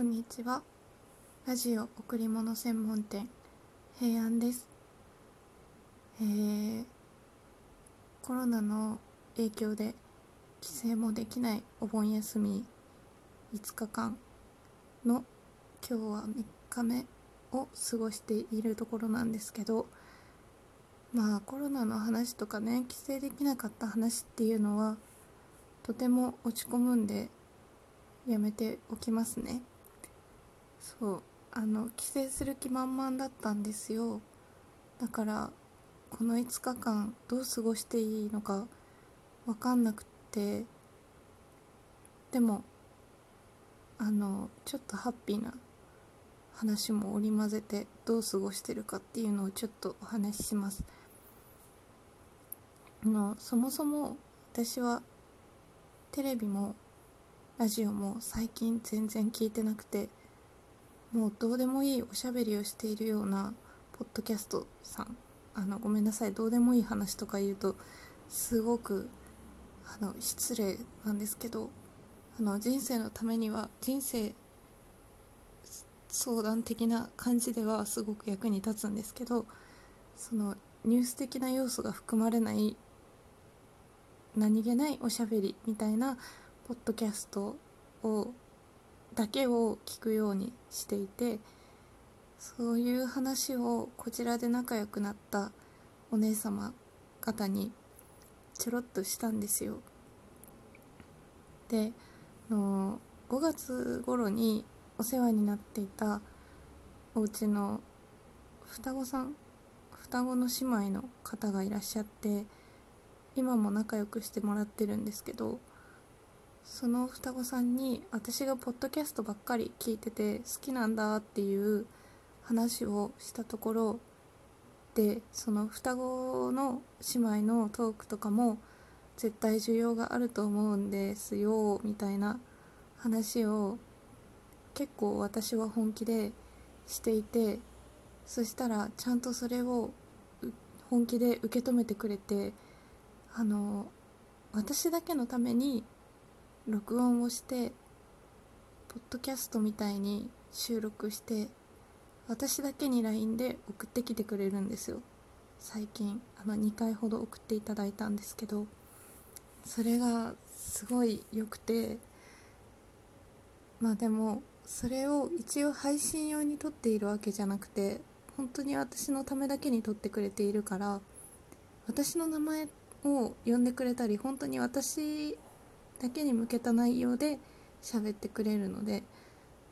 こんにちは。ラジオ贈り物専門店平安です。えー、コロナの影響で帰省もできないお盆休み5日間の今日は3日目を過ごしているところなんですけどまあコロナの話とかね帰省できなかった話っていうのはとても落ち込むんでやめておきますね。そうあの帰省する気満々だったんですよ。だからこの5日間どう過ごしていいのか分かんなくて。でもあのちょっとハッピーな話も織り交ぜてどう過ごしてるかっていうのをちょっとお話しします。あのそもそも私はテレビもラジオも最近全然聞いてなくて。もうどうでもいいおしゃべりをしているようなポッドキャストさん。あのごめんなさいどうでもいい話とか言うとすごくあの失礼なんですけどあの人生のためには人生相談的な感じではすごく役に立つんですけどそのニュース的な要素が含まれない何気ないおしゃべりみたいなポッドキャストをだけを聞くようにしていてそういう話をこちらで仲良くなったお姉様方にちょろっとしたんですよ。での5月頃にお世話になっていたお家の双子さん双子の姉妹の方がいらっしゃって今も仲良くしてもらってるんですけどその双子さんに私がポッドキャストばっかり聞いてて好きなんだっていう話をしたところでその双子の姉妹のトークとかも絶対需要があると思うんですよみたいな話を結構私は本気でしていてそしたらちゃんとそれを本気で受け止めてくれてあの私だけのために録音をしてポッドキャストみたいに収録して私だけに LINE で送ってきてくれるんですよ。最近あの2回ほど送っていただいたんですけどそれがすごい良くてまあでもそれを一応配信用に撮っているわけじゃなくて本当に私のためだけに撮ってくれているから私の名前を呼んでくれたり本当に私だけに向けた内容で喋ってくれるので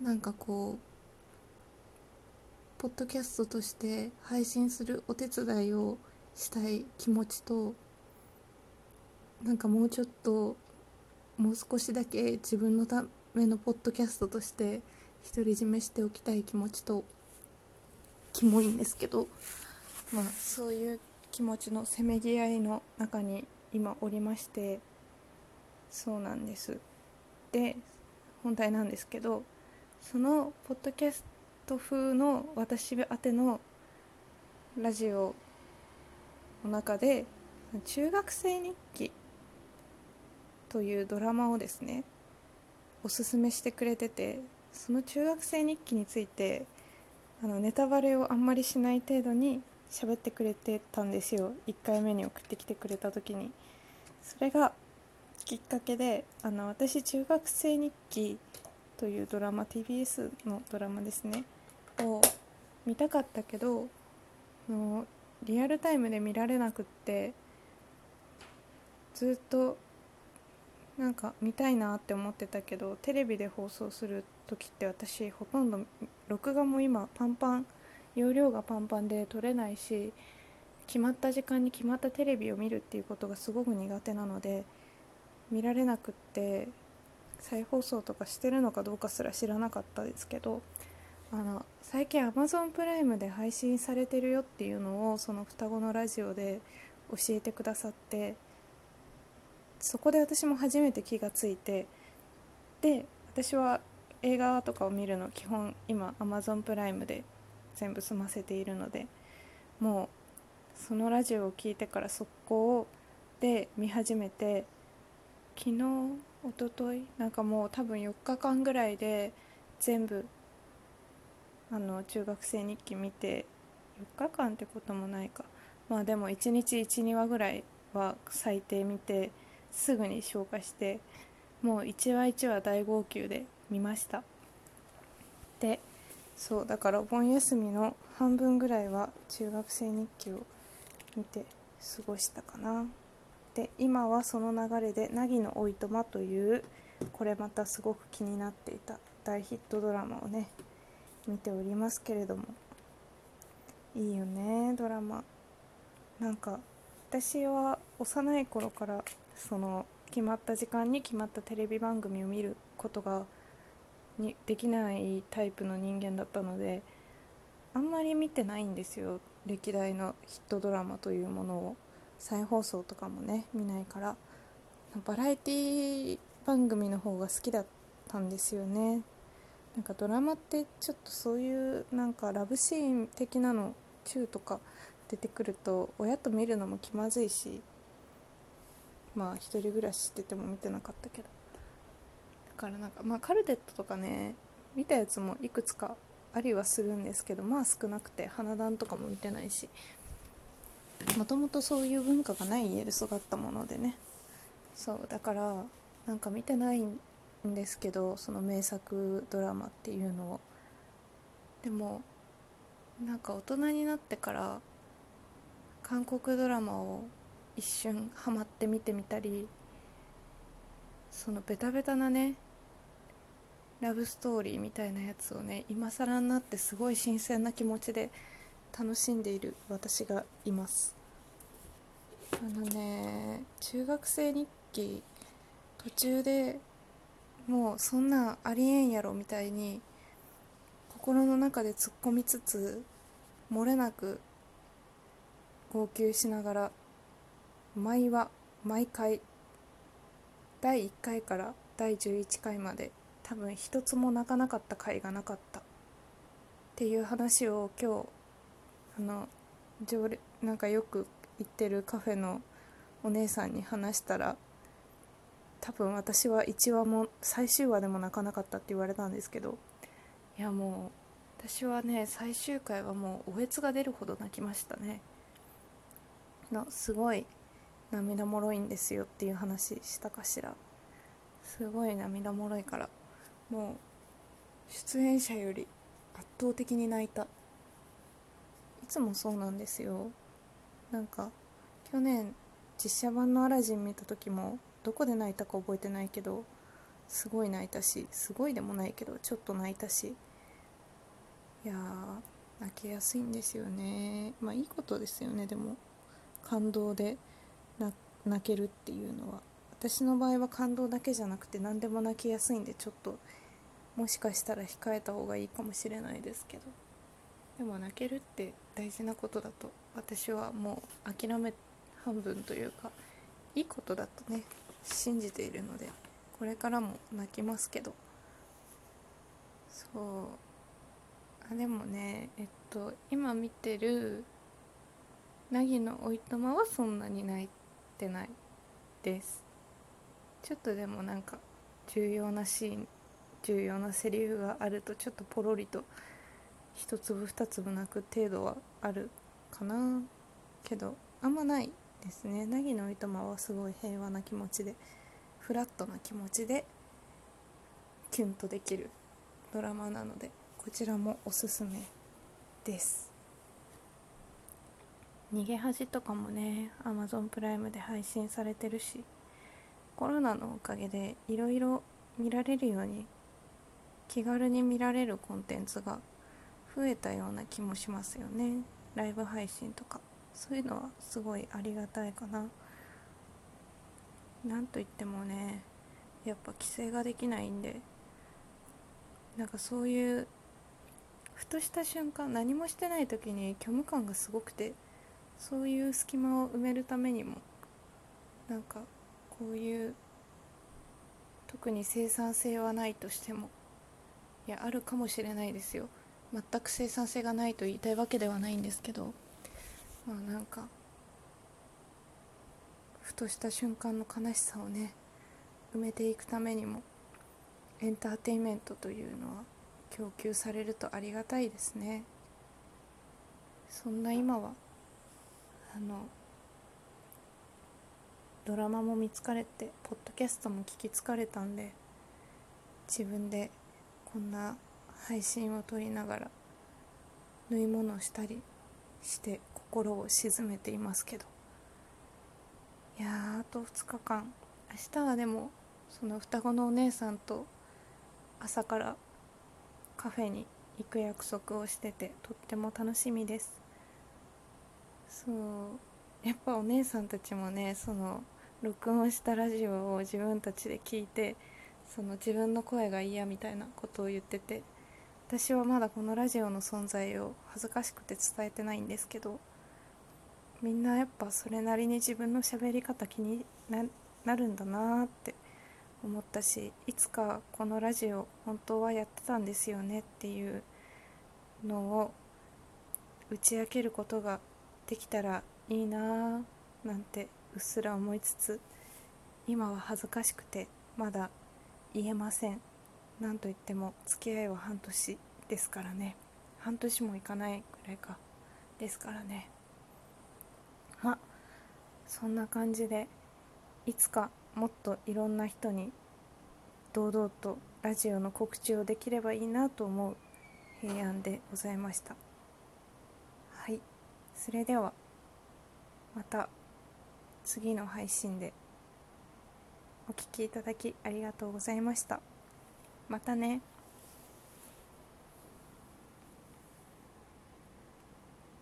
なんかこうポッドキャストとして配信するお手伝いをしたい気持ちとなんかもうちょっともう少しだけ自分のためのポッドキャストとして独り占めしておきたい気持ちとキモいんですけどまあそういう気持ちのせめぎ合いの中に今おりましてそうなんです。で本題なんですけどそのポッドキャスト風の私宛てのラジオの中で中学生日記というドラマをですねおすすめしてくれててその中学生日記についてあのネタバレをあんまりしない程度に喋ってくれてたんですよ。1回目に送ってきてくれた時に。それがきっかけであの私中学生日記というドラマ TBS のドラマですねを見たかったけどのリアルタイムで見られなくってずっとなんか見たいなって思ってたけどテレビで放送する時って私ほとんど録画も今パンパン容量がパンパンで撮れないし決まった時間に決まったテレビを見るっていうことがすごく苦手なので見られなくって再放送とかしてるのかどうかすら知らなかったですけどあの最近 Amazon プライムで配信されてるよっていうのをその双子のラジオで教えてくださってそこで私も初めて気がついてで私は映画とかを見るの基本今 Amazon プライムで全部済ませているのでもうそのラジオを聞いてから速攻で見始めて昨日おとといなんかもう多分4日間ぐらいで全部あの中学生日記見て4日間ってこともないか。まあでも1日12話ぐらいは最低見てすぐに消化してもう1話1話大号泣で見ました。でそうだからお盆休みの半分ぐらいは中学生日記を見て過ごしたかな。で今はその流れで「凪のおいとま」というこれまたすごく気になっていた大ヒットドラマをね見ておりますけれども。いいよねドラマ。なんか私は幼い頃からその決まった時間に決まったテレビ番組を見ることがにできないタイプの人間だったのであんまり見てないんですよ歴代のヒットドラマというものを。再放送とかもね見ないからバラエティ番組の方が好きだったんですよね。なんかドラマってちょっとそういうなんかラブシーン的なの中とか出てくると親と見るのも気まずいしまあ一人暮らししてても見てなかったけど。だからなんかまあカルテットとかね見たやつもいくつかありはするんですけどまあ少なくて花壇とかも見てないしもともとそういう文化がない家で育ったものでね。そうだからなんか見てないんですけどその名作ドラマっていうのを。でもなんか大人になってから韓国ドラマを一瞬ハマって見てみたりそのベタベタなねラブストーリーみたいなやつをね今更になってすごい新鮮な気持ちで楽しんでいる私がいます。あのね中学生日記途中でもうそんなんありえんやろみたいに心の中で突っ込みつつ漏れなく号泣しながら毎話毎回第1回から第11回まで多分一つも泣かなかった回がなかった。っていう話を今日あの常なんかよく行ってるカフェのお姉さんに話したら多分私は1話も最終話でも泣かなかったって言われたんですけどいやもう私はね最終回はもうおえつが出るほど泣きましたね。のすごい涙もろいんですよっていう話したかしら。すごい涙もろいからもう出演者より圧倒的に泣いた。つもそうなんですよ。なんか去年実写版の「アラジン」見た時もどこで泣いたか覚えてないけどすごい泣いたしすごいでもないけどちょっと泣いたし。いや泣きやすいんですよね。まあいいことですよねでも。感動で泣けるっていうのは。私の場合は感動だけじゃなくて何でも泣きやすいんでちょっともしかしたら控えた方がいいかもしれないですけど。でも泣けるって大事なことだと私はもう諦め半分というかいいことだとね信じているのでこれからも泣きますけど。そう。あでもねえっと今見てる凪のおいとまはそんなに泣いてないです。ちょっとでもなんか重要なシーン重要なセリフがあるとちょっとポロリと一粒二粒泣く程度はあるかな。けどあんまないですね。凪のいとまはすごい平和な気持ちでフラットな気持ちでキュンとできるドラマなのでこちらもおすすめです。逃げ恥とかもね Amazon プライムで配信されてるしコロナのおかげでいろいろ見られるように気軽に見られるコンテンツが増えたような気もしますよね。ライブ配信とか。そういうのはすごいありがたいかな。なんといってもねやっぱ規制ができないんで。なんかそういうふとした瞬間何もしてない時に虚無感がすごくてそういう隙間を埋めるためにもなんかこういう特に生産性はないとしてもいやあるかもしれないですよ。全く生産性がないと言いたいわけではないんですけどまあなんかふとした瞬間の悲しさをね埋めていくためにもエンターテインメントというのは供給されるとありがたいですね。そんな今はあのドラマも見つかれてポッドキャストも聞き疲れたんで自分でこんな配信を撮りながら縫い物をしたりして心を鎮めていますけど。いやあと2日間。明日はでもその双子のお姉さんと朝からカフェに行く約束をしててとっても楽しみです。そう。やっぱお姉さんたちもねその録音したラジオを自分たちで聞いてその自分の声が嫌みたいなことを言ってて私はまだこのラジオの存在を恥ずかしくて伝えてないんですけどみんなやっぱそれなりに自分の喋り方気になるんだなって思ったしいつかこのラジオ本当はやってたんですよねっていうのを打ち明けることができたらいいななんてうっすら思いつつ今は恥ずかしくてまだ言えません。何と言っても付き合いは半年ですからね。半年もいかないくらいか。ですからね。まあそんな感じでいつかもっといろんな人に堂々とラジオの告知をできればいいなと思う平安でございました。はい。それではまた次の配信でお聴きいただきありがとうございました。またね。